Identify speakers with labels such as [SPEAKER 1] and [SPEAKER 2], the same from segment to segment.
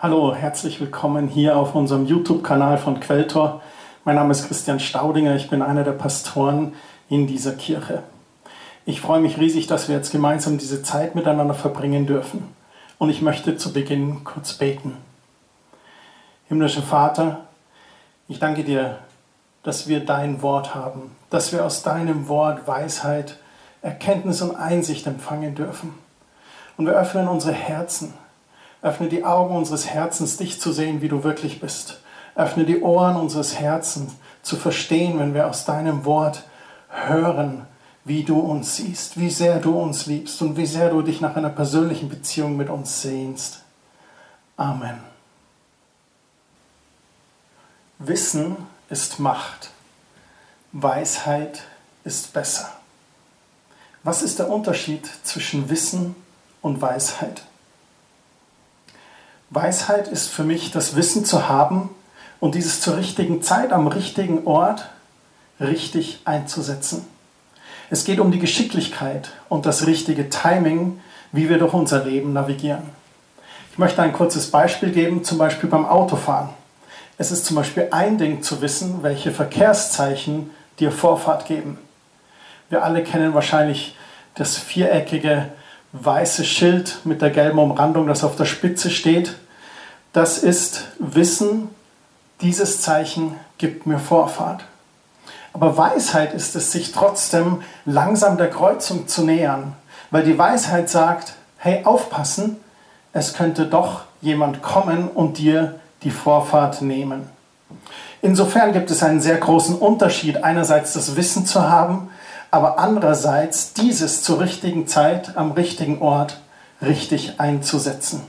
[SPEAKER 1] Hallo, herzlich willkommen hier auf unserem YouTube-Kanal von Quelltor. Mein Name ist Christian Staudinger, ich bin einer der Pastoren in dieser Kirche. Ich freue mich riesig, dass wir jetzt gemeinsam diese Zeit miteinander verbringen dürfen. Und ich möchte zu Beginn kurz beten. Himmlischer Vater, ich danke dir, dass wir dein Wort haben, dass wir aus deinem Wort Weisheit, Erkenntnis und Einsicht empfangen dürfen. Und wir öffnen unsere Herzen Öffne die Augen unseres Herzens, dich zu sehen, wie du wirklich bist. Öffne die Ohren unseres Herzens, zu verstehen, wenn wir aus deinem Wort hören, wie du uns siehst, wie sehr du uns liebst und wie sehr du dich nach einer persönlichen Beziehung mit uns sehnst. Amen. Wissen ist Macht. Weisheit ist besser. Was ist der Unterschied zwischen Wissen und Weisheit? Weisheit ist für mich das Wissen zu haben und dieses zur richtigen Zeit am richtigen Ort richtig einzusetzen. Es geht um die Geschicklichkeit und das richtige Timing, wie wir durch unser Leben navigieren. Ich möchte ein kurzes Beispiel geben, zum Beispiel beim Autofahren. Es ist zum Beispiel ein Ding zu wissen, welche Verkehrszeichen dir Vorfahrt geben. Wir alle kennen wahrscheinlich das viereckige weiße Schild mit der gelben Umrandung, das auf der Spitze steht. Das ist Wissen, dieses Zeichen gibt mir Vorfahrt. Aber Weisheit ist es, sich trotzdem langsam der Kreuzung zu nähern, weil die Weisheit sagt, hey, aufpassen, es könnte doch jemand kommen und dir die Vorfahrt nehmen. Insofern gibt es einen sehr großen Unterschied, einerseits das Wissen zu haben aber andererseits dieses zur richtigen Zeit am richtigen Ort richtig einzusetzen.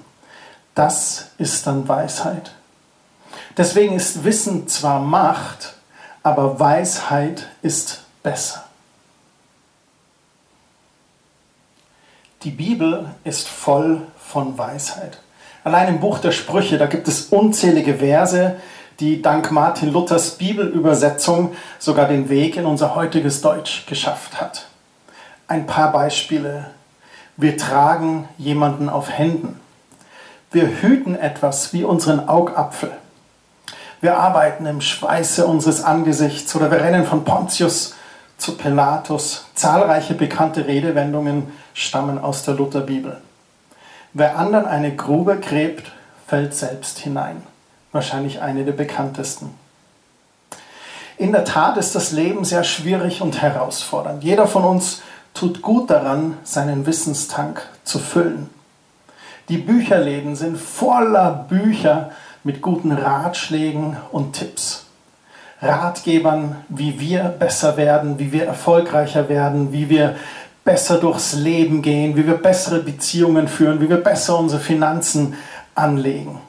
[SPEAKER 1] Das ist dann Weisheit. Deswegen ist Wissen zwar Macht, aber Weisheit ist besser. Die Bibel ist voll von Weisheit. Allein im Buch der Sprüche, da gibt es unzählige Verse, die dank Martin Luthers Bibelübersetzung sogar den Weg in unser heutiges Deutsch geschafft hat. Ein paar Beispiele. Wir tragen jemanden auf Händen. Wir hüten etwas wie unseren Augapfel. Wir arbeiten im Schweiße unseres Angesichts oder wir rennen von Pontius zu Pilatus. Zahlreiche bekannte Redewendungen stammen aus der Lutherbibel. Wer anderen eine Grube gräbt, fällt selbst hinein wahrscheinlich eine der bekanntesten. In der Tat ist das Leben sehr schwierig und herausfordernd. Jeder von uns tut gut daran, seinen Wissenstank zu füllen. Die Bücherläden sind voller Bücher mit guten Ratschlägen und Tipps. Ratgebern, wie wir besser werden, wie wir erfolgreicher werden, wie wir besser durchs Leben gehen, wie wir bessere Beziehungen führen, wie wir besser unsere Finanzen anlegen.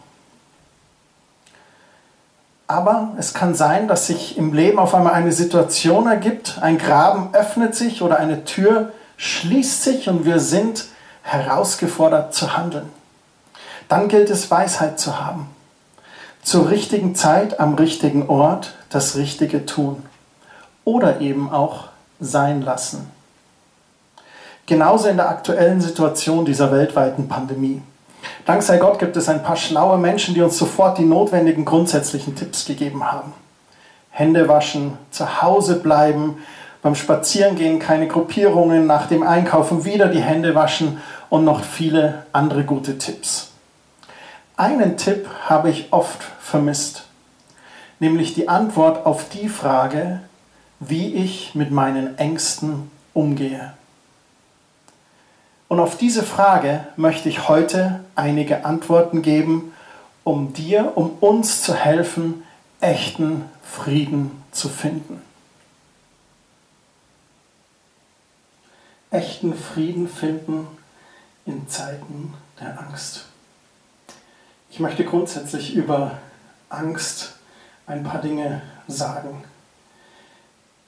[SPEAKER 1] Aber es kann sein, dass sich im Leben auf einmal eine Situation ergibt, ein Graben öffnet sich oder eine Tür schließt sich und wir sind herausgefordert zu handeln. Dann gilt es, Weisheit zu haben. Zur richtigen Zeit, am richtigen Ort das Richtige tun. Oder eben auch sein lassen. Genauso in der aktuellen Situation dieser weltweiten Pandemie. Dank sei Gott gibt es ein paar schlaue Menschen, die uns sofort die notwendigen grundsätzlichen Tipps gegeben haben. Hände waschen, zu Hause bleiben, beim Spazierengehen keine Gruppierungen, nach dem Einkaufen wieder die Hände waschen und noch viele andere gute Tipps. Einen Tipp habe ich oft vermisst, nämlich die Antwort auf die Frage, wie ich mit meinen Ängsten umgehe. Und auf diese Frage möchte ich heute einige Antworten geben, um dir, um uns zu helfen, echten Frieden zu finden. Echten Frieden finden in Zeiten der Angst. Ich möchte grundsätzlich über Angst ein paar Dinge sagen.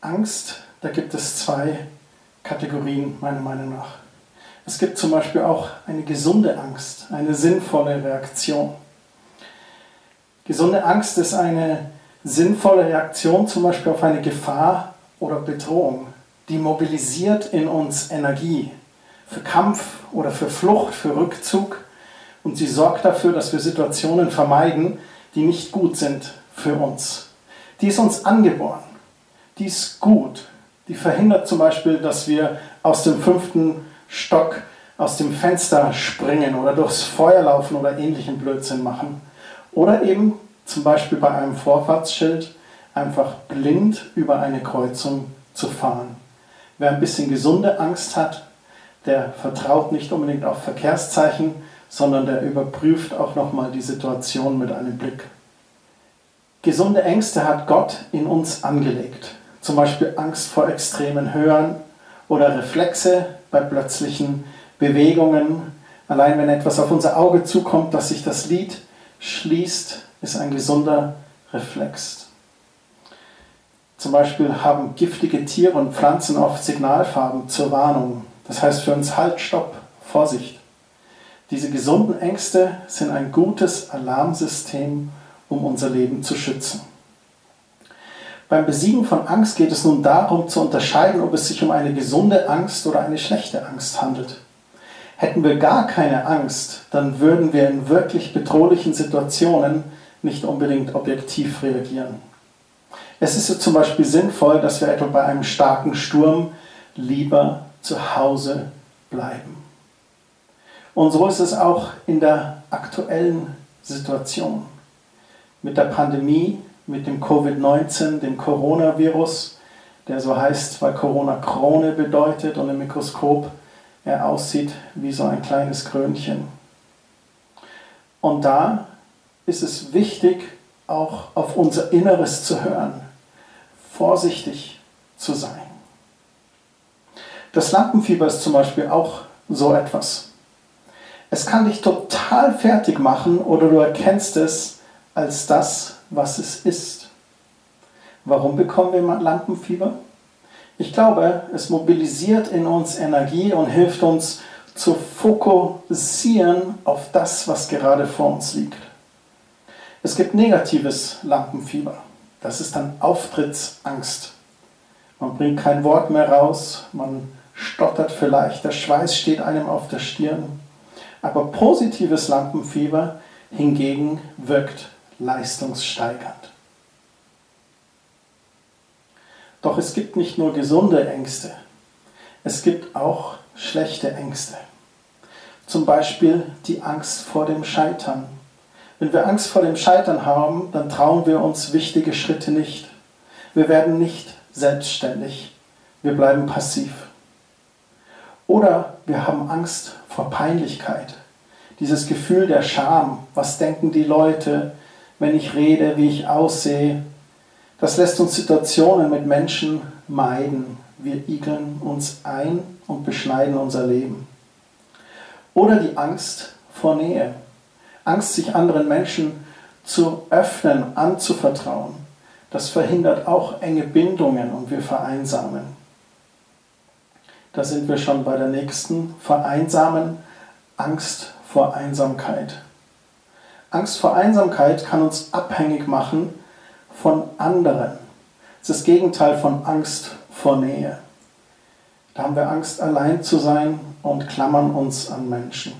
[SPEAKER 1] Angst, da gibt es zwei Kategorien meiner Meinung nach. Es gibt zum Beispiel auch eine gesunde Angst, eine sinnvolle Reaktion. Gesunde Angst ist eine sinnvolle Reaktion zum Beispiel auf eine Gefahr oder Bedrohung. Die mobilisiert in uns Energie für Kampf oder für Flucht, für Rückzug und sie sorgt dafür, dass wir Situationen vermeiden, die nicht gut sind für uns. Die ist uns angeboren. Die ist gut. Die verhindert zum Beispiel, dass wir aus dem fünften Stock aus dem Fenster springen oder durchs Feuer laufen oder ähnlichen Blödsinn machen. Oder eben zum Beispiel bei einem Vorfahrtsschild einfach blind über eine Kreuzung zu fahren. Wer ein bisschen gesunde Angst hat, der vertraut nicht unbedingt auf Verkehrszeichen, sondern der überprüft auch nochmal die Situation mit einem Blick. Gesunde Ängste hat Gott in uns angelegt. Zum Beispiel Angst vor extremen Hören oder Reflexe bei plötzlichen Bewegungen. Allein wenn etwas auf unser Auge zukommt, dass sich das Lied schließt, ist ein gesunder Reflex. Zum Beispiel haben giftige Tiere und Pflanzen oft Signalfarben zur Warnung. Das heißt für uns Halt, Stopp, Vorsicht. Diese gesunden Ängste sind ein gutes Alarmsystem, um unser Leben zu schützen. Beim Besiegen von Angst geht es nun darum zu unterscheiden, ob es sich um eine gesunde Angst oder eine schlechte Angst handelt. Hätten wir gar keine Angst, dann würden wir in wirklich bedrohlichen Situationen nicht unbedingt objektiv reagieren. Es ist zum Beispiel sinnvoll, dass wir etwa bei einem starken Sturm lieber zu Hause bleiben. Und so ist es auch in der aktuellen Situation. Mit der Pandemie, mit dem Covid-19, dem Coronavirus, der so heißt, weil Corona Krone bedeutet und im Mikroskop er aussieht wie so ein kleines Krönchen. Und da ist es wichtig, auch auf unser Inneres zu hören, vorsichtig zu sein. Das Lampenfieber ist zum Beispiel auch so etwas. Es kann dich total fertig machen oder du erkennst es als das, was es ist. Warum bekommen wir Lampenfieber? Ich glaube, es mobilisiert in uns Energie und hilft uns zu fokussieren auf das, was gerade vor uns liegt. Es gibt negatives Lampenfieber. Das ist dann Auftrittsangst. Man bringt kein Wort mehr raus, man stottert vielleicht, der Schweiß steht einem auf der Stirn. Aber positives Lampenfieber hingegen wirkt leistungssteigernd. Doch es gibt nicht nur gesunde Ängste, es gibt auch schlechte Ängste. Zum Beispiel die Angst vor dem Scheitern. Wenn wir Angst vor dem Scheitern haben, dann trauen wir uns wichtige Schritte nicht. Wir werden nicht selbstständig. Wir bleiben passiv. Oder wir haben Angst vor Peinlichkeit. Dieses Gefühl der Scham. Was denken die Leute, wenn ich rede, wie ich aussehe? Das lässt uns Situationen mit Menschen meiden. Wir igeln uns ein und beschneiden unser Leben. Oder die Angst vor Nähe. Angst, sich anderen Menschen zu öffnen, anzuvertrauen. Das verhindert auch enge Bindungen und wir vereinsamen. Da sind wir schon bei der nächsten. Vereinsamen, Angst vor Einsamkeit. Angst vor Einsamkeit kann uns abhängig machen von anderen. Es ist das Gegenteil von Angst vor Nähe. Da haben wir Angst, allein zu sein und klammern uns an Menschen.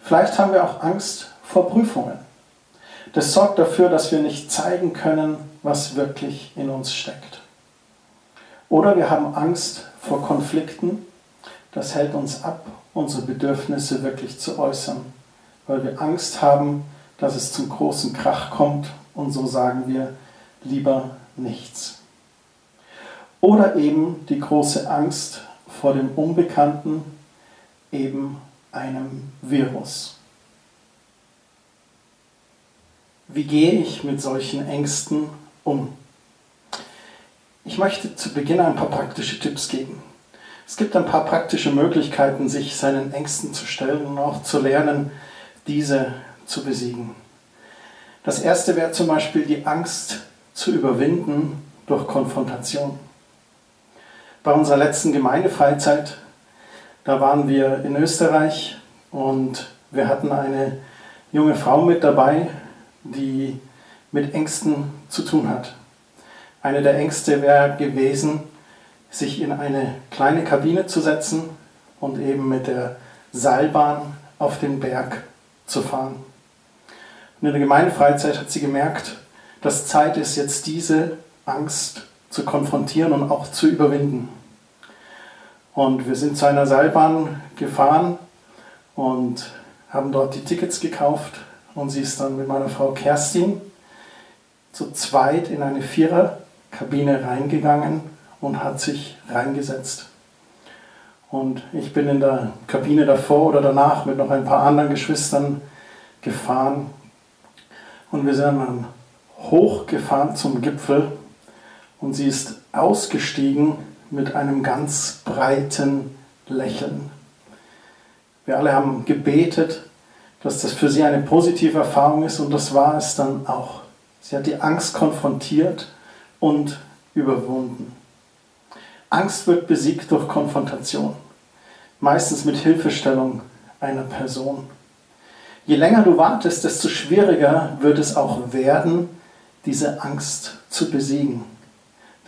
[SPEAKER 1] Vielleicht haben wir auch Angst vor Prüfungen. Das sorgt dafür, dass wir nicht zeigen können, was wirklich in uns steckt. Oder wir haben Angst vor Konflikten. Das hält uns ab, unsere Bedürfnisse wirklich zu äußern, weil wir Angst haben, dass es zum großen Krach kommt und so sagen wir lieber nichts. Oder eben die große Angst vor dem Unbekannten, eben einem Virus. Wie gehe ich mit solchen Ängsten um? Ich möchte zu Beginn ein paar praktische Tipps geben. Es gibt ein paar praktische Möglichkeiten, sich seinen Ängsten zu stellen und auch zu lernen, diese zu besiegen. Das erste wäre zum Beispiel die Angst zu überwinden durch Konfrontation. Bei unserer letzten Gemeindefreizeit, da waren wir in Österreich und wir hatten eine junge Frau mit dabei, die mit Ängsten zu tun hat. Eine der Ängste wäre gewesen, sich in eine kleine Kabine zu setzen und eben mit der Seilbahn auf den Berg zu fahren. Und in der Gemeindefreizeit hat sie gemerkt, dass Zeit ist, jetzt diese Angst zu konfrontieren und auch zu überwinden. Und wir sind zu einer Seilbahn gefahren und haben dort die Tickets gekauft. Und sie ist dann mit meiner Frau Kerstin zu zweit in eine Viererkabine reingegangen und hat sich reingesetzt. Und ich bin in der Kabine davor oder danach mit noch ein paar anderen Geschwistern gefahren. Und wir sind dann hochgefahren zum Gipfel und sie ist ausgestiegen mit einem ganz breiten Lächeln. Wir alle haben gebetet, dass das für sie eine positive Erfahrung ist und das war es dann auch. Sie hat die Angst konfrontiert und überwunden. Angst wird besiegt durch Konfrontation, meistens mit Hilfestellung einer Person. Je länger du wartest, desto schwieriger wird es auch werden, diese Angst zu besiegen.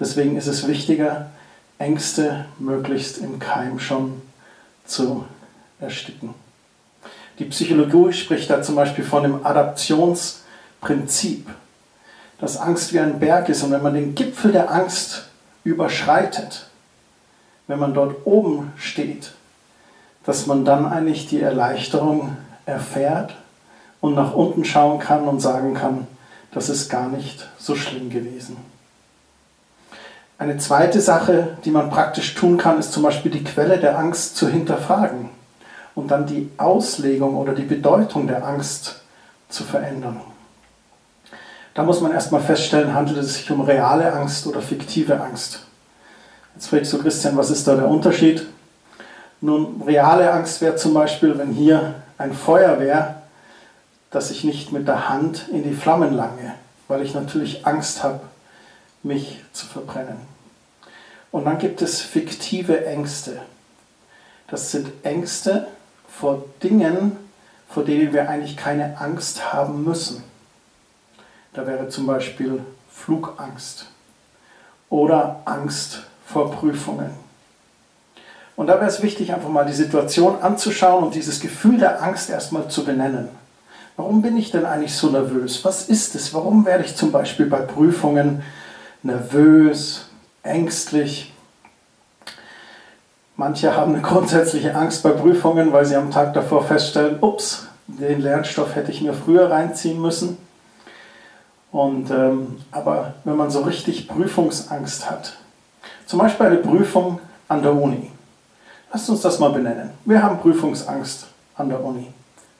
[SPEAKER 1] Deswegen ist es wichtiger, Ängste möglichst im Keim schon zu ersticken. Die Psychologie spricht da zum Beispiel von dem Adaptionsprinzip, dass Angst wie ein Berg ist und wenn man den Gipfel der Angst überschreitet, wenn man dort oben steht, dass man dann eigentlich die Erleichterung erfährt und nach unten schauen kann und sagen kann, das ist gar nicht so schlimm gewesen. Eine zweite Sache, die man praktisch tun kann, ist zum Beispiel die Quelle der Angst zu hinterfragen und dann die Auslegung oder die Bedeutung der Angst zu verändern. Da muss man erstmal feststellen, handelt es sich um reale Angst oder fiktive Angst. Jetzt fragst du, Christian, was ist da der Unterschied? Nun, reale Angst wäre zum Beispiel, wenn hier ein Feuer wäre, dass ich nicht mit der Hand in die Flammen lange, weil ich natürlich Angst habe, mich zu verbrennen. Und dann gibt es fiktive Ängste. Das sind Ängste vor Dingen, vor denen wir eigentlich keine Angst haben müssen. Da wäre zum Beispiel Flugangst oder Angst vor Prüfungen. Und da wäre es wichtig, einfach mal die Situation anzuschauen und dieses Gefühl der Angst erstmal zu benennen. Warum bin ich denn eigentlich so nervös? Was ist es? Warum werde ich zum Beispiel bei Prüfungen nervös, ängstlich. Manche haben eine grundsätzliche Angst bei Prüfungen, weil sie am Tag davor feststellen, ups, den Lernstoff hätte ich mir früher reinziehen müssen. Und, ähm, aber wenn man so richtig Prüfungsangst hat, zum Beispiel eine Prüfung an der Uni, lasst uns das mal benennen. Wir haben Prüfungsangst an der Uni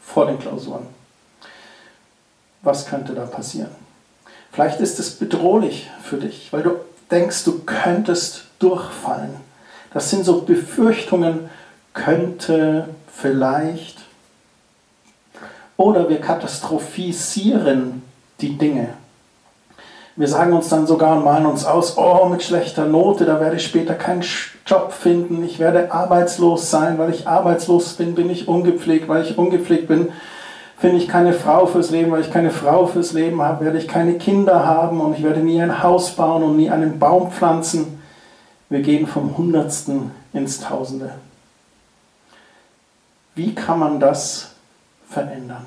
[SPEAKER 1] vor den Klausuren. Was könnte da passieren? Vielleicht ist es bedrohlich für dich, weil du denkst, du könntest durchfallen. Das sind so Befürchtungen, könnte, vielleicht. Oder wir katastrophisieren die Dinge. Wir sagen uns dann sogar und malen uns aus, oh, mit schlechter Note, da werde ich später keinen Job finden, ich werde arbeitslos sein, weil ich arbeitslos bin, bin ich ungepflegt, weil ich ungepflegt bin, finde ich keine Frau fürs Leben, weil ich keine Frau fürs Leben habe, werde ich keine Kinder haben und ich werde nie ein Haus bauen und nie einen Baum pflanzen. Wir gehen vom Hundertsten ins Tausende. Wie kann man das verändern?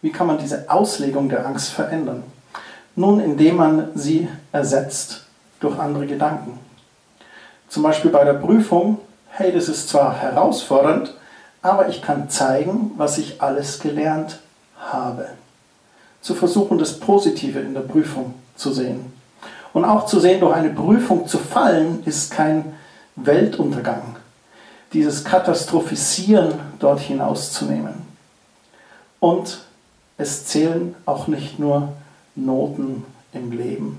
[SPEAKER 1] Wie kann man diese Auslegung der Angst verändern? Nun, indem man sie ersetzt durch andere Gedanken. Zum Beispiel bei der Prüfung, hey, das ist zwar herausfordernd, aber ich kann zeigen, was ich alles gelernt habe. Zu versuchen, das Positive in der Prüfung zu sehen. Und auch zu sehen, durch eine Prüfung zu fallen, ist kein Weltuntergang. Dieses Katastrophisieren dort hinauszunehmen. Und es zählen auch nicht nur Noten im Leben.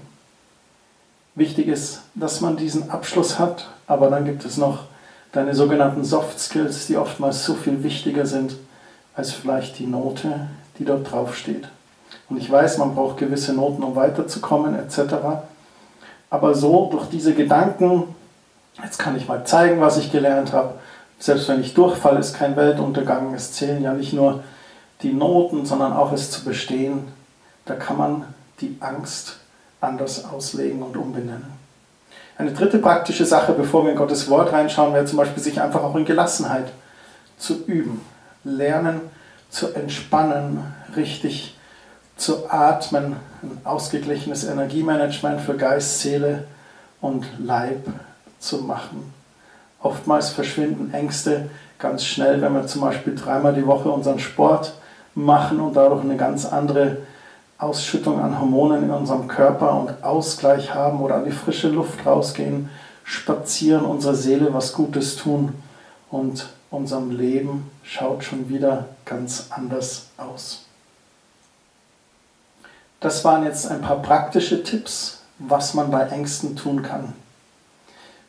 [SPEAKER 1] Wichtig ist, dass man diesen Abschluss hat, aber dann gibt es noch deine sogenannten Soft Skills, die oftmals so viel wichtiger sind als vielleicht die Note, die dort drauf steht. Und ich weiß, man braucht gewisse Noten, um weiterzukommen, etc. Aber so durch diese Gedanken, jetzt kann ich mal zeigen, was ich gelernt habe. Selbst wenn ich durchfalle, ist kein Weltuntergang. Es zählen ja nicht nur die Noten, sondern auch es zu bestehen. Da kann man die Angst anders auslegen und umbenennen. Eine dritte praktische Sache, bevor wir in Gottes Wort reinschauen, wäre zum Beispiel, sich einfach auch in Gelassenheit zu üben. lernen zu entspannen, richtig zu atmen, ein ausgeglichenes Energiemanagement für Geist, Seele und Leib zu machen. Oftmals verschwinden Ängste ganz schnell, wenn wir zum Beispiel dreimal die Woche unseren Sport machen und dadurch eine ganz andere Ausschüttung an Hormonen in unserem Körper und Ausgleich haben oder an die frische Luft rausgehen, spazieren, unserer Seele was Gutes tun und unserem Leben schaut schon wieder ganz anders aus. Das waren jetzt ein paar praktische Tipps, was man bei Ängsten tun kann.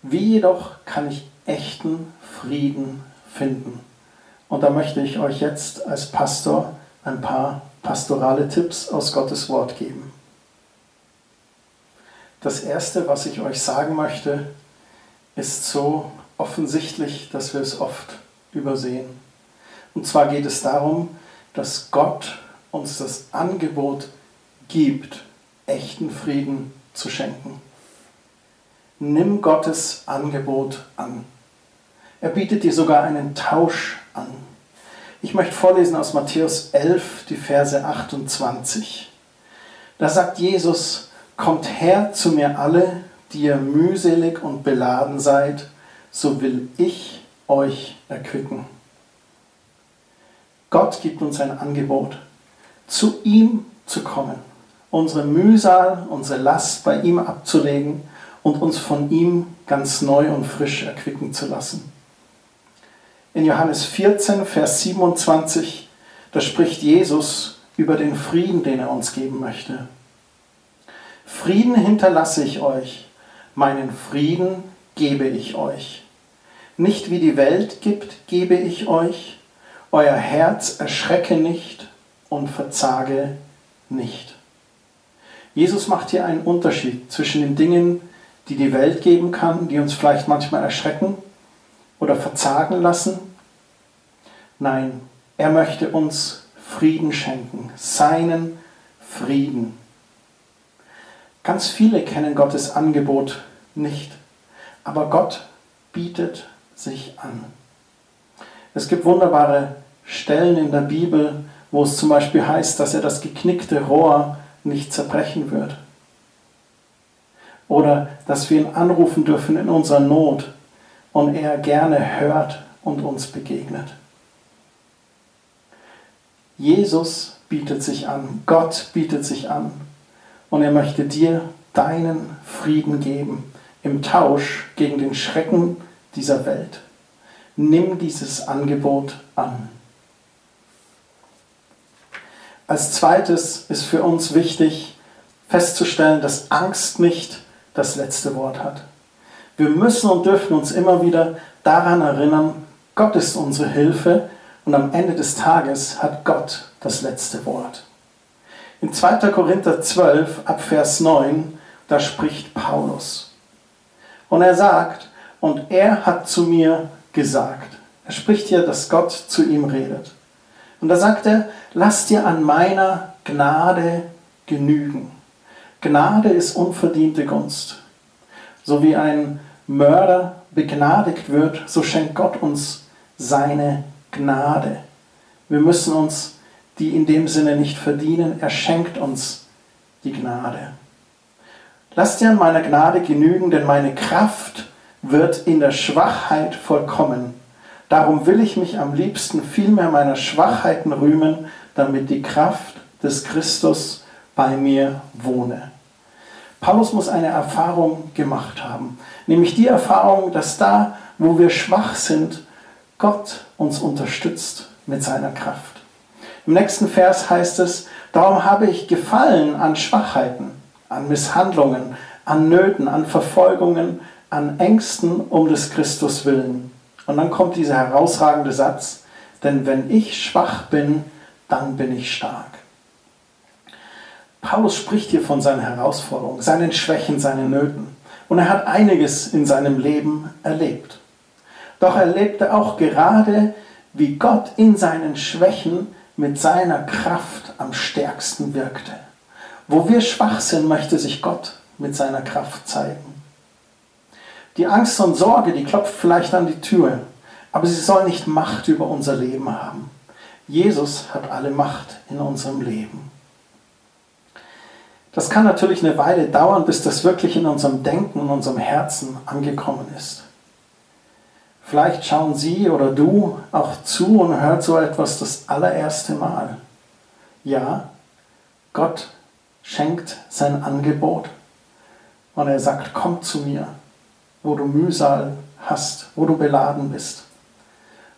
[SPEAKER 1] Wie jedoch kann ich echten Frieden finden? Und da möchte ich euch jetzt als Pastor ein paar pastorale Tipps aus Gottes Wort geben. Das Erste, was ich euch sagen möchte, ist so offensichtlich, dass wir es oft übersehen. Und zwar geht es darum, dass Gott uns das Angebot gibt, echten Frieden zu schenken. Nimm Gottes Angebot an. Er bietet dir sogar einen Tausch an. Ich möchte vorlesen aus Matthäus 11, die Verse 28. Da sagt Jesus, kommt her zu mir alle, die ihr mühselig und beladen seid, so will ich euch erquicken. Gott gibt uns ein Angebot, zu ihm zu kommen, unsere Mühsal, unsere Last bei ihm abzulegen und uns von ihm ganz neu und frisch erquicken zu lassen. In Johannes 14, Vers 27, da spricht Jesus über den Frieden, den er uns geben möchte. Frieden hinterlasse ich euch, meinen Frieden gebe ich euch. Nicht wie die Welt gibt, gebe ich euch. Euer Herz erschrecke nicht und verzage nicht. Jesus macht hier einen Unterschied zwischen den Dingen, die die Welt geben kann, die uns vielleicht manchmal erschrecken oder verzagen lassen. Nein, er möchte uns Frieden schenken, seinen Frieden. Ganz viele kennen Gottes Angebot nicht, aber Gott bietet sich an. Es gibt wunderbare Stellen in der Bibel, wo es zum Beispiel heißt, dass er das geknickte Rohr nicht zerbrechen wird. Oder dass wir ihn anrufen dürfen in unserer Not und er gerne hört und uns begegnet. Jesus bietet sich an, Gott bietet sich an und er möchte dir deinen Frieden geben im Tausch gegen den Schrecken dieser Welt. Nimm dieses Angebot an. Als zweites ist für uns wichtig festzustellen, dass Angst nicht das letzte Wort hat. Wir müssen und dürfen uns immer wieder daran erinnern, Gott ist unsere Hilfe und am Ende des Tages hat Gott das letzte Wort. In 2. Korinther 12 ab Vers 9, da spricht Paulus. Und er sagt, und er hat zu mir gesagt. Er spricht hier, dass Gott zu ihm redet. Und da sagt er, lass dir an meiner Gnade genügen. Gnade ist unverdiente Gunst. So wie ein Mörder begnadigt wird, so schenkt Gott uns seine Gnade. Wir müssen uns die in dem Sinne nicht verdienen. Er schenkt uns die Gnade. Lass dir an meiner Gnade genügen, denn meine Kraft wird in der Schwachheit vollkommen. Darum will ich mich am liebsten vielmehr meiner Schwachheiten rühmen, damit die Kraft des Christus bei mir wohne. Paulus muss eine Erfahrung gemacht haben, nämlich die Erfahrung, dass da, wo wir schwach sind, Gott uns unterstützt mit seiner Kraft. Im nächsten Vers heißt es, darum habe ich Gefallen an Schwachheiten, an Misshandlungen, an Nöten, an Verfolgungen, an Ängsten um des Christus willen. Und dann kommt dieser herausragende Satz, denn wenn ich schwach bin, dann bin ich stark. Paulus spricht hier von seinen Herausforderungen, seinen Schwächen, seinen Nöten. Und er hat einiges in seinem Leben erlebt. Doch er erlebte auch gerade, wie Gott in seinen Schwächen mit seiner Kraft am stärksten wirkte. Wo wir schwach sind, möchte sich Gott mit seiner Kraft zeigen. Die Angst und Sorge, die klopft vielleicht an die Tür, aber sie soll nicht Macht über unser Leben haben. Jesus hat alle Macht in unserem Leben. Das kann natürlich eine Weile dauern, bis das wirklich in unserem Denken, in unserem Herzen angekommen ist. Vielleicht schauen Sie oder du auch zu und hört so etwas das allererste Mal. Ja, Gott schenkt sein Angebot und er sagt, komm zu mir, wo du Mühsal hast, wo du beladen bist.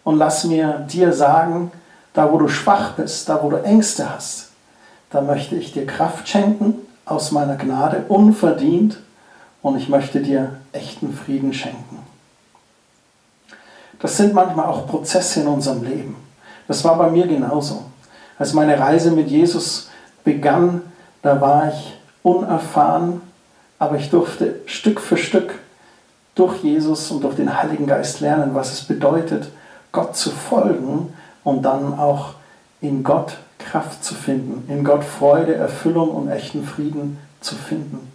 [SPEAKER 1] Und lass mir dir sagen, da wo du schwach bist, da wo du Ängste hast, da möchte ich dir Kraft schenken aus meiner Gnade, unverdient, und ich möchte dir echten Frieden schenken. Das sind manchmal auch Prozesse in unserem Leben. Das war bei mir genauso. Als meine Reise mit Jesus begann, da war ich unerfahren, aber ich durfte Stück für Stück durch Jesus und durch den Heiligen Geist lernen, was es bedeutet, Gott zu folgen und dann auch in Gott Kraft zu finden, in Gott Freude, Erfüllung und echten Frieden zu finden.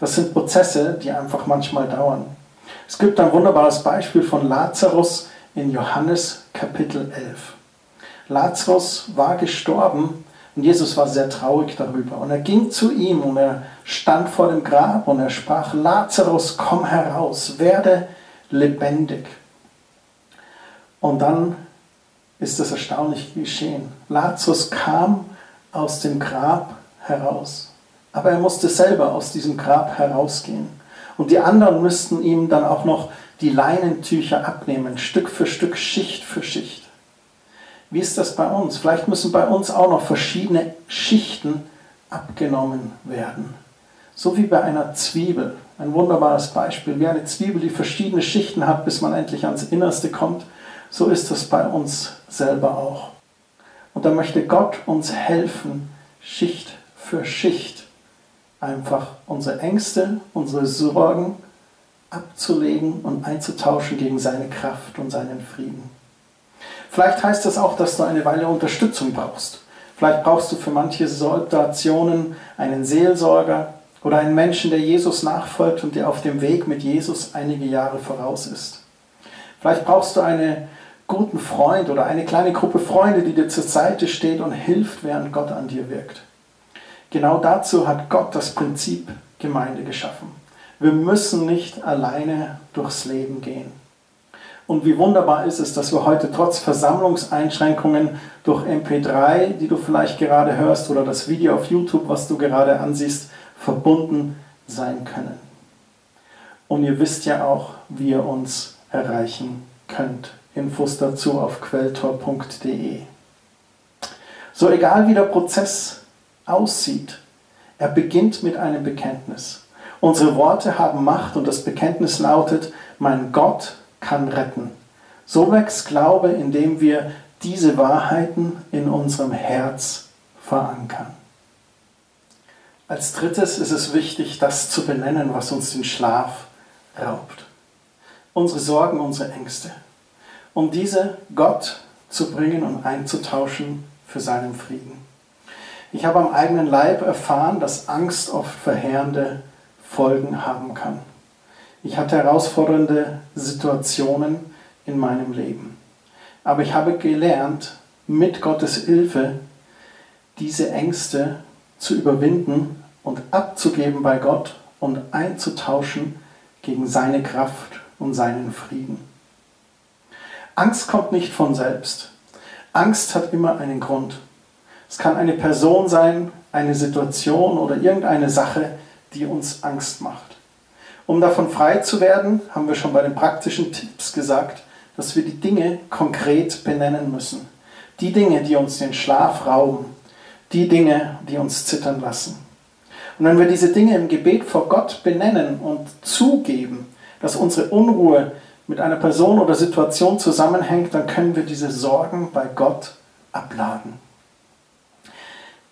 [SPEAKER 1] Das sind Prozesse, die einfach manchmal dauern. Es gibt ein wunderbares Beispiel von Lazarus in Johannes Kapitel 11. Lazarus war gestorben und Jesus war sehr traurig darüber. Und er ging zu ihm und er stand vor dem Grab und er sprach, Lazarus, komm heraus, werde lebendig. Und dann ist das erstaunlich geschehen. Lazarus kam aus dem Grab heraus, aber er musste selber aus diesem Grab herausgehen. Und die anderen müssten ihm dann auch noch die Leinentücher abnehmen, Stück für Stück, Schicht für Schicht. Wie ist das bei uns? Vielleicht müssen bei uns auch noch verschiedene Schichten abgenommen werden. So wie bei einer Zwiebel. Ein wunderbares Beispiel. Wie eine Zwiebel, die verschiedene Schichten hat, bis man endlich ans Innerste kommt, so ist das bei uns selber auch. Und da möchte Gott uns helfen, Schicht für Schicht einfach unsere Ängste, unsere Sorgen abzulegen und einzutauschen gegen seine Kraft und seinen Frieden. Vielleicht heißt das auch, dass du eine Weile Unterstützung brauchst. Vielleicht brauchst du für manche Situationen einen Seelsorger oder einen Menschen, der Jesus nachfolgt und der auf dem Weg mit Jesus einige Jahre voraus ist. Vielleicht brauchst du einen guten Freund oder eine kleine Gruppe Freunde, die dir zur Seite steht und hilft, während Gott an dir wirkt. Genau dazu hat Gott das Prinzip Gemeinde geschaffen. Wir müssen nicht alleine durchs Leben gehen. Und wie wunderbar ist es, dass wir heute trotz Versammlungseinschränkungen durch MP3, die du vielleicht gerade hörst, oder das Video auf YouTube, was du gerade ansiehst, verbunden sein können. Und ihr wisst ja auch, wie ihr uns erreichen könnt. Infos dazu auf quelltor.de. So egal wie der Prozess aussieht. Er beginnt mit einem Bekenntnis. Unsere Worte haben Macht und das Bekenntnis lautet, mein Gott kann retten. So wächst Glaube, indem wir diese Wahrheiten in unserem Herz verankern. Als drittes ist es wichtig, das zu benennen, was uns den Schlaf raubt. Unsere Sorgen, unsere Ängste. Um diese Gott zu bringen und einzutauschen für seinen Frieden. Ich habe am eigenen Leib erfahren, dass Angst oft verheerende Folgen haben kann. Ich hatte herausfordernde Situationen in meinem Leben. Aber ich habe gelernt, mit Gottes Hilfe diese Ängste zu überwinden und abzugeben bei Gott und einzutauschen gegen seine Kraft und seinen Frieden. Angst kommt nicht von selbst. Angst hat immer einen Grund. Es kann eine Person sein, eine Situation oder irgendeine Sache, die uns Angst macht. Um davon frei zu werden, haben wir schon bei den praktischen Tipps gesagt, dass wir die Dinge konkret benennen müssen. Die Dinge, die uns den Schlaf rauben, die Dinge, die uns zittern lassen. Und wenn wir diese Dinge im Gebet vor Gott benennen und zugeben, dass unsere Unruhe mit einer Person oder Situation zusammenhängt, dann können wir diese Sorgen bei Gott abladen.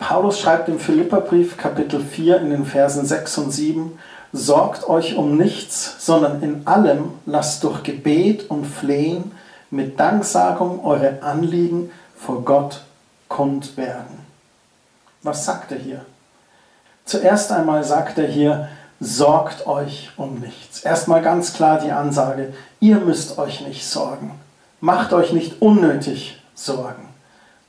[SPEAKER 1] Paulus schreibt im Philipperbrief Kapitel 4 in den Versen 6 und 7, Sorgt euch um nichts, sondern in allem lasst durch Gebet und Flehen mit Danksagung eure Anliegen vor Gott kund werden. Was sagt er hier? Zuerst einmal sagt er hier, sorgt euch um nichts. Erstmal ganz klar die Ansage, ihr müsst euch nicht sorgen. Macht euch nicht unnötig Sorgen.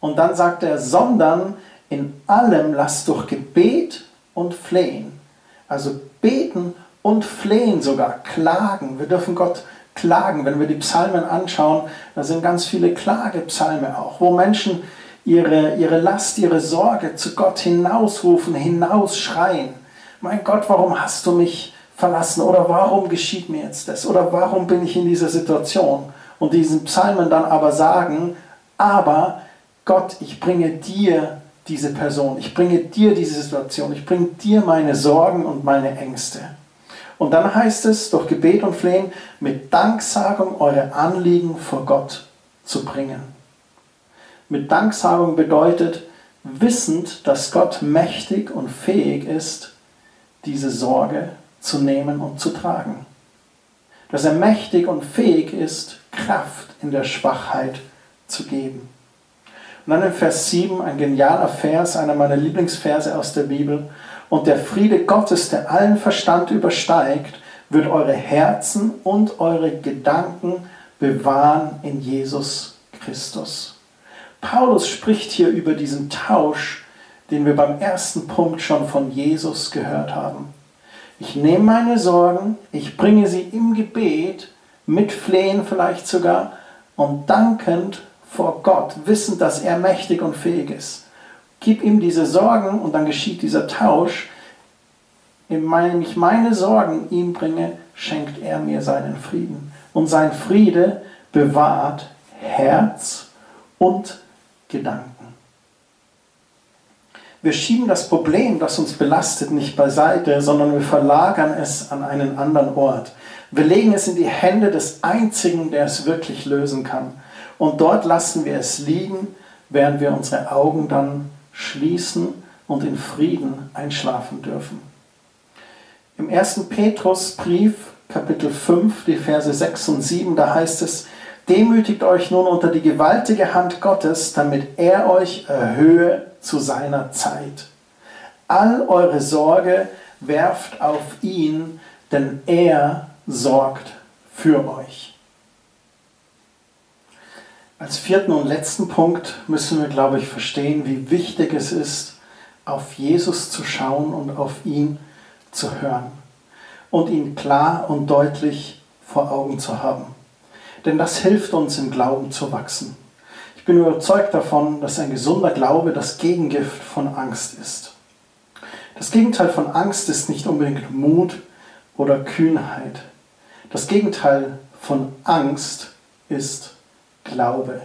[SPEAKER 1] Und dann sagt er, sondern in allem lasst durch Gebet und Flehen. Also beten und flehen sogar, klagen. Wir dürfen Gott klagen. Wenn wir die Psalmen anschauen, da sind ganz viele Klagepsalme auch, wo Menschen ihre, ihre Last, ihre Sorge zu Gott hinausrufen, hinausschreien. Mein Gott, warum hast du mich verlassen? Oder warum geschieht mir jetzt das? Oder warum bin ich in dieser Situation? Und diesen Psalmen dann aber sagen, aber Gott, ich bringe dir diese Person, ich bringe dir diese Situation, ich bringe dir meine Sorgen und meine Ängste. Und dann heißt es, durch Gebet und Flehen, mit Danksagung eure Anliegen vor Gott zu bringen. Mit Danksagung bedeutet, wissend, dass Gott mächtig und fähig ist, diese Sorge zu nehmen und zu tragen. Dass er mächtig und fähig ist, Kraft in der Schwachheit zu geben. Und dann in Vers 7 ein genialer Vers, einer meiner Lieblingsverse aus der Bibel. Und der Friede Gottes, der allen Verstand übersteigt, wird eure Herzen und eure Gedanken bewahren in Jesus Christus. Paulus spricht hier über diesen Tausch, den wir beim ersten Punkt schon von Jesus gehört haben. Ich nehme meine Sorgen, ich bringe sie im Gebet, mit Flehen vielleicht sogar, und dankend vor Gott, wissend, dass er mächtig und fähig ist gib ihm diese Sorgen und dann geschieht dieser Tausch. Indem ich meine Sorgen ihm bringe, schenkt er mir seinen Frieden. Und sein Friede bewahrt Herz und Gedanken. Wir schieben das Problem, das uns belastet, nicht beiseite, sondern wir verlagern es an einen anderen Ort. Wir legen es in die Hände des Einzigen, der es wirklich lösen kann. Und dort lassen wir es liegen, während wir unsere Augen dann schließen und in Frieden einschlafen dürfen. Im 1. Petrusbrief, Kapitel 5, die Verse 6 und 7, da heißt es, Demütigt euch nun unter die gewaltige Hand Gottes, damit er euch erhöhe zu seiner Zeit. All eure Sorge werft auf ihn, denn er sorgt für euch. Als vierten und letzten Punkt müssen wir, glaube ich, verstehen, wie wichtig es ist, auf Jesus zu schauen und auf ihn zu hören und ihn klar und deutlich vor Augen zu haben. Denn das hilft uns im Glauben zu wachsen. Ich bin überzeugt davon, dass ein gesunder Glaube das Gegengift von Angst ist. Das Gegenteil von Angst ist nicht unbedingt Mut oder Kühnheit. Das Gegenteil von Angst ist Glaube.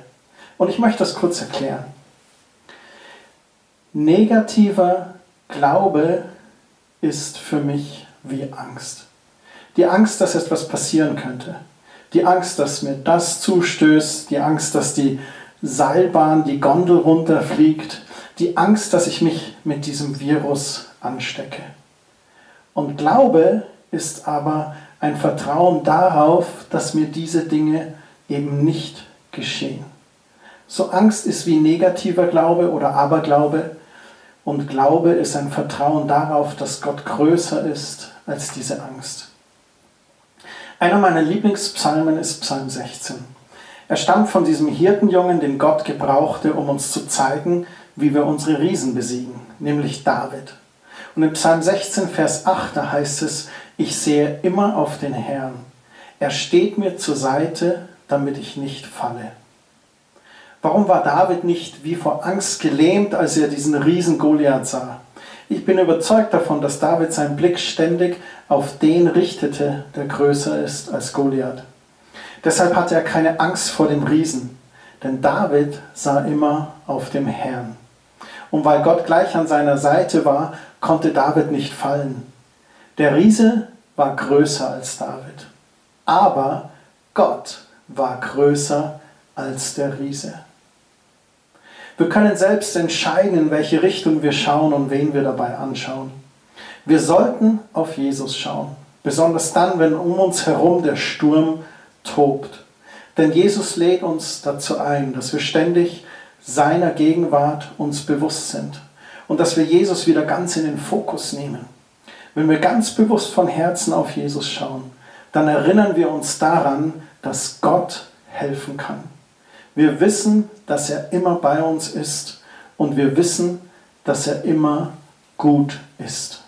[SPEAKER 1] Und ich möchte das kurz erklären. Negativer Glaube ist für mich wie Angst. Die Angst, dass etwas passieren könnte. Die Angst, dass mir das zustößt. Die Angst, dass die Seilbahn, die Gondel runterfliegt. Die Angst, dass ich mich mit diesem Virus anstecke. Und Glaube ist aber ein Vertrauen darauf, dass mir diese Dinge eben nicht geschehen. So Angst ist wie negativer Glaube oder Aberglaube und Glaube ist ein Vertrauen darauf, dass Gott größer ist als diese Angst. Einer meiner Lieblingspsalmen ist Psalm 16. Er stammt von diesem Hirtenjungen, den Gott gebrauchte, um uns zu zeigen, wie wir unsere Riesen besiegen, nämlich David. Und in Psalm 16, Vers 8, da heißt es, ich sehe immer auf den Herrn. Er steht mir zur Seite damit ich nicht falle. Warum war David nicht wie vor Angst gelähmt, als er diesen Riesen Goliath sah? Ich bin überzeugt davon, dass David seinen Blick ständig auf den richtete, der größer ist als Goliath. Deshalb hatte er keine Angst vor dem Riesen, denn David sah immer auf dem Herrn. Und weil Gott gleich an seiner Seite war, konnte David nicht fallen. Der Riese war größer als David. Aber Gott war größer als der Riese. Wir können selbst entscheiden, in welche Richtung wir schauen und wen wir dabei anschauen. Wir sollten auf Jesus schauen, besonders dann, wenn um uns herum der Sturm tobt. Denn Jesus lädt uns dazu ein, dass wir ständig seiner Gegenwart uns bewusst sind und dass wir Jesus wieder ganz in den Fokus nehmen. Wenn wir ganz bewusst von Herzen auf Jesus schauen, dann erinnern wir uns daran, dass Gott helfen kann. Wir wissen, dass er immer bei uns ist und wir wissen, dass er immer gut ist.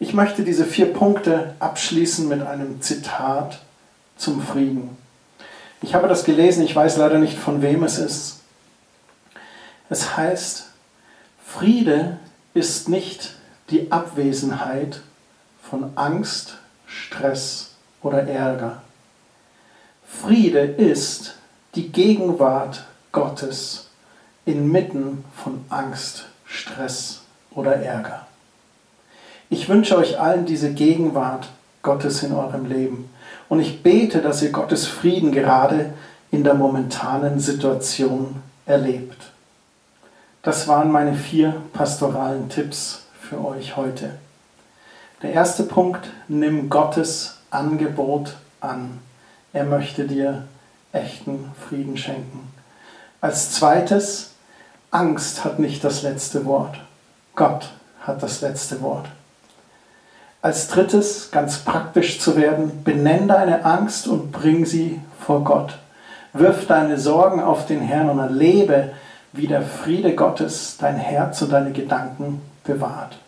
[SPEAKER 1] Ich möchte diese vier Punkte abschließen mit einem Zitat zum Frieden. Ich habe das gelesen, ich weiß leider nicht, von wem es ist. Es heißt, Friede ist nicht die Abwesenheit von Angst, Stress oder Ärger. Friede ist die Gegenwart Gottes inmitten von Angst, Stress oder Ärger. Ich wünsche euch allen diese Gegenwart Gottes in eurem Leben. Und ich bete, dass ihr Gottes Frieden gerade in der momentanen Situation erlebt. Das waren meine vier pastoralen Tipps für euch heute. Der erste Punkt, nimm Gottes Angebot an. Er möchte dir echten Frieden schenken. Als zweites, Angst hat nicht das letzte Wort. Gott hat das letzte Wort. Als drittes, ganz praktisch zu werden, benenn deine Angst und bring sie vor Gott. Wirf deine Sorgen auf den Herrn und erlebe, wie der Friede Gottes dein Herz und deine Gedanken bewahrt.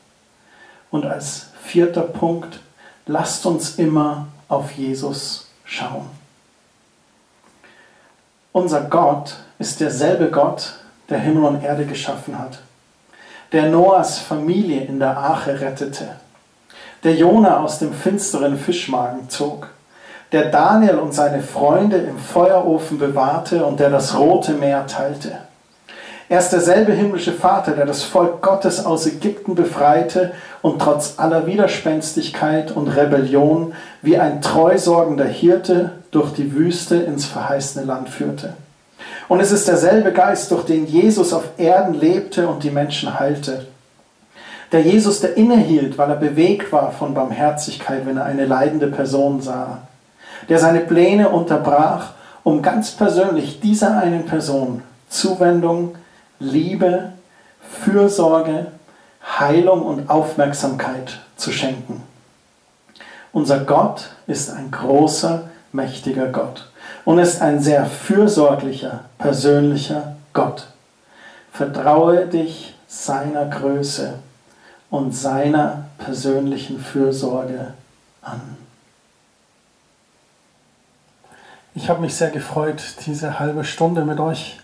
[SPEAKER 1] Und als vierter Punkt, lasst uns immer auf Jesus schauen. Unser Gott ist derselbe Gott, der Himmel und Erde geschaffen hat, der Noahs Familie in der Arche rettete der Jona aus dem finsteren Fischmagen zog, der Daniel und seine Freunde im Feuerofen bewahrte und der das Rote Meer teilte. Er ist derselbe himmlische Vater, der das Volk Gottes aus Ägypten befreite und trotz aller Widerspenstigkeit und Rebellion wie ein treusorgender Hirte durch die Wüste ins verheißene Land führte. Und es ist derselbe Geist, durch den Jesus auf Erden lebte und die Menschen heilte. Der Jesus, der innehielt, weil er bewegt war von Barmherzigkeit, wenn er eine leidende Person sah. Der seine Pläne unterbrach, um ganz persönlich dieser einen Person Zuwendung, Liebe, Fürsorge, Heilung und Aufmerksamkeit zu schenken. Unser Gott ist ein großer, mächtiger Gott und ist ein sehr fürsorglicher, persönlicher Gott. Vertraue dich seiner Größe und seiner persönlichen Fürsorge an. Ich habe mich sehr gefreut, diese halbe Stunde mit euch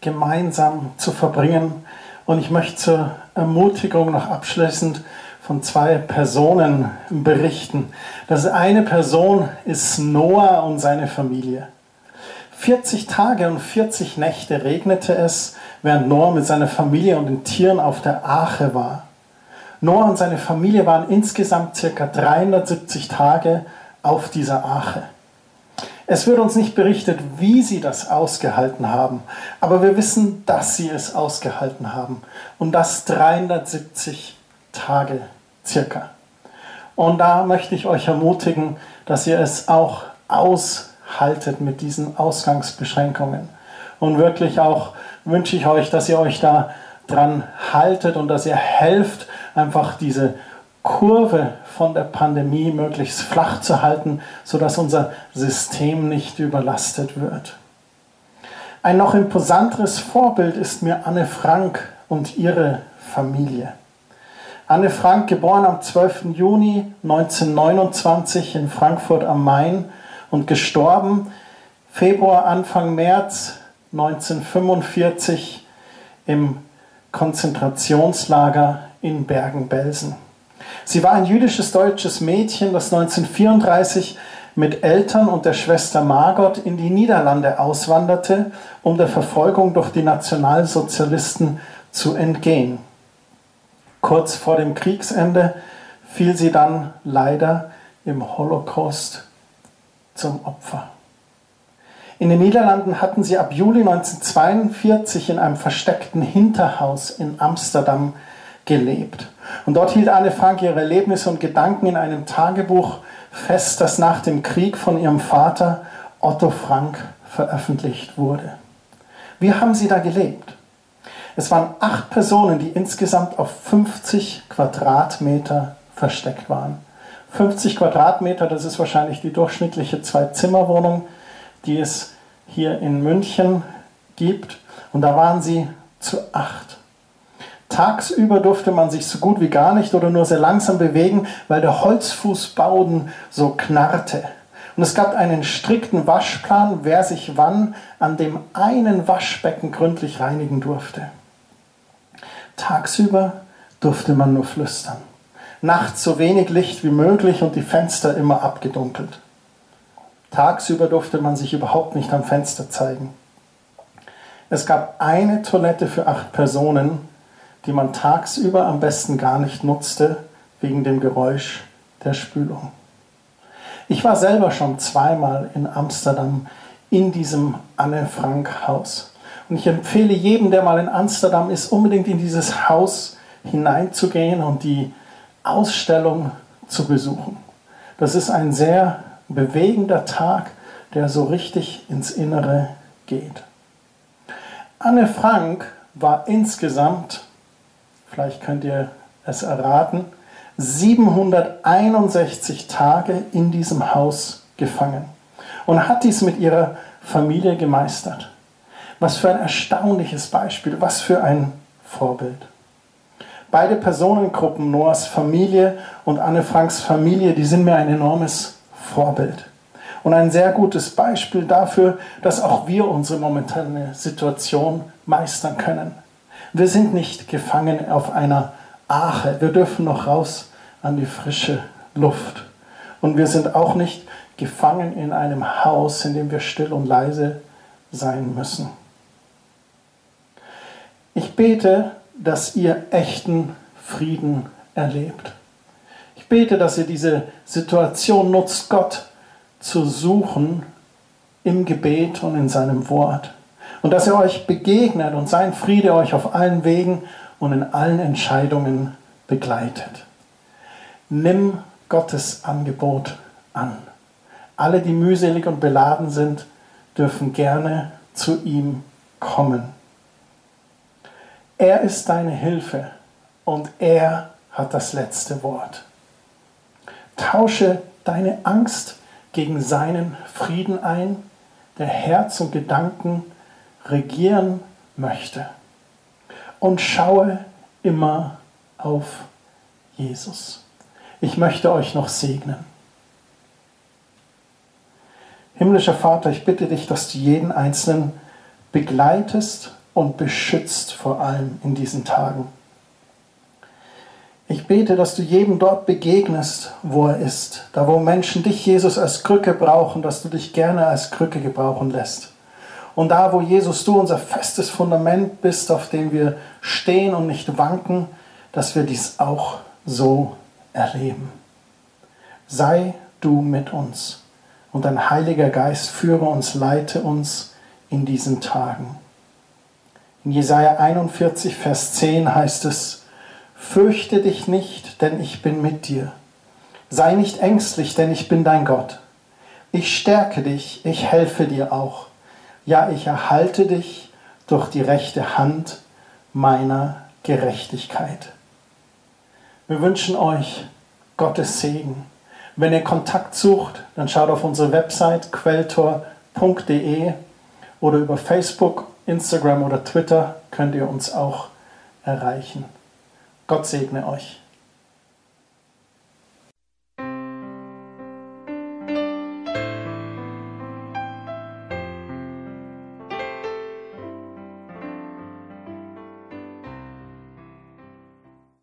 [SPEAKER 1] gemeinsam zu verbringen. Und ich möchte zur Ermutigung noch abschließend von zwei Personen berichten. Das eine Person ist Noah und seine Familie. 40 Tage und 40 Nächte regnete es, während Noah mit seiner Familie und den Tieren auf der Arche war. Noah und seine Familie waren insgesamt circa 370 Tage auf dieser Arche. Es wird uns nicht berichtet, wie sie das ausgehalten haben, aber wir wissen, dass sie es ausgehalten haben. Und das 370 Tage circa. Und da möchte ich euch ermutigen, dass ihr es auch aushaltet mit diesen Ausgangsbeschränkungen. Und wirklich auch wünsche ich euch, dass ihr euch da dran haltet und dass ihr helft, einfach diese Kurve von der Pandemie möglichst flach zu halten, sodass unser System nicht überlastet wird. Ein noch imposanteres Vorbild ist mir Anne Frank und ihre Familie. Anne Frank, geboren am 12. Juni 1929 in Frankfurt am Main und gestorben Februar, Anfang März 1945 im Konzentrationslager in Bergen-Belsen. Sie war ein jüdisches-deutsches Mädchen, das 1934 mit Eltern und der Schwester Margot in die Niederlande auswanderte, um der Verfolgung durch die Nationalsozialisten zu entgehen. Kurz vor dem Kriegsende fiel sie dann leider im Holocaust zum Opfer. In den Niederlanden hatten sie ab Juli 1942 in einem versteckten Hinterhaus in Amsterdam gelebt. Und dort hielt Anne Frank ihre Erlebnisse und Gedanken in einem Tagebuch fest, das nach dem Krieg von ihrem Vater Otto Frank veröffentlicht wurde. Wie haben sie da gelebt? Es waren acht Personen, die insgesamt auf 50 Quadratmeter versteckt waren. 50 Quadratmeter, das ist wahrscheinlich die durchschnittliche Zwei-Zimmer-Wohnung die es hier in München gibt. Und da waren sie zu acht. Tagsüber durfte man sich so gut wie gar nicht oder nur sehr langsam bewegen, weil der Holzfußboden so knarrte. Und es gab einen strikten Waschplan, wer sich wann an dem einen Waschbecken gründlich reinigen durfte. Tagsüber durfte man nur flüstern. Nachts so wenig Licht wie möglich und die Fenster immer abgedunkelt. Tagsüber durfte man sich überhaupt nicht am Fenster zeigen. Es gab eine Toilette für acht Personen, die man tagsüber am besten gar nicht nutzte, wegen dem Geräusch der Spülung. Ich war selber schon zweimal in Amsterdam in diesem Anne Frank Haus. Und ich empfehle jedem, der mal in Amsterdam ist, unbedingt in dieses Haus hineinzugehen und die Ausstellung zu besuchen. Das ist ein sehr bewegender Tag, der so richtig ins Innere geht. Anne Frank war insgesamt, vielleicht könnt ihr es erraten, 761 Tage in diesem Haus gefangen und hat dies mit ihrer Familie gemeistert. Was für ein erstaunliches Beispiel, was für ein Vorbild. Beide Personengruppen, Noahs Familie und Anne Franks Familie, die sind mir ein enormes Vorbild. Und ein sehr gutes Beispiel dafür, dass auch wir unsere momentane Situation meistern können. Wir sind nicht gefangen auf einer Ache. Wir dürfen noch raus an die frische Luft. Und wir sind auch nicht gefangen in einem Haus, in dem wir still und leise sein müssen. Ich bete, dass ihr echten Frieden erlebt. Ich bete, dass ihr diese Situation nutzt, Gott zu suchen im Gebet und in seinem Wort. Und dass er euch begegnet und sein Friede euch auf allen Wegen und in allen Entscheidungen begleitet. Nimm Gottes Angebot an. Alle, die mühselig und beladen sind, dürfen gerne zu ihm kommen. Er ist deine Hilfe und er hat das letzte Wort. Tausche deine Angst gegen seinen Frieden ein, der Herz und Gedanken regieren möchte. Und schaue immer auf Jesus. Ich möchte euch noch segnen. Himmlischer Vater, ich bitte dich, dass du jeden Einzelnen begleitest und beschützt vor allem in diesen Tagen. Ich bete, dass du jedem dort begegnest, wo er ist. Da, wo Menschen dich, Jesus, als Krücke brauchen, dass du dich gerne als Krücke gebrauchen lässt. Und da, wo Jesus, du unser festes Fundament bist, auf dem wir stehen und nicht wanken, dass wir dies auch so erleben. Sei du mit uns und dein Heiliger Geist führe uns, leite uns in diesen Tagen. In Jesaja 41, Vers 10 heißt es, Fürchte dich nicht, denn ich bin mit dir. Sei nicht ängstlich, denn ich bin dein Gott. Ich stärke dich, ich helfe dir auch. Ja, ich erhalte dich durch die rechte Hand meiner Gerechtigkeit. Wir wünschen euch Gottes Segen. Wenn ihr Kontakt sucht, dann schaut auf unsere Website quelltor.de oder über Facebook, Instagram oder Twitter könnt ihr uns auch erreichen. Gott segne euch.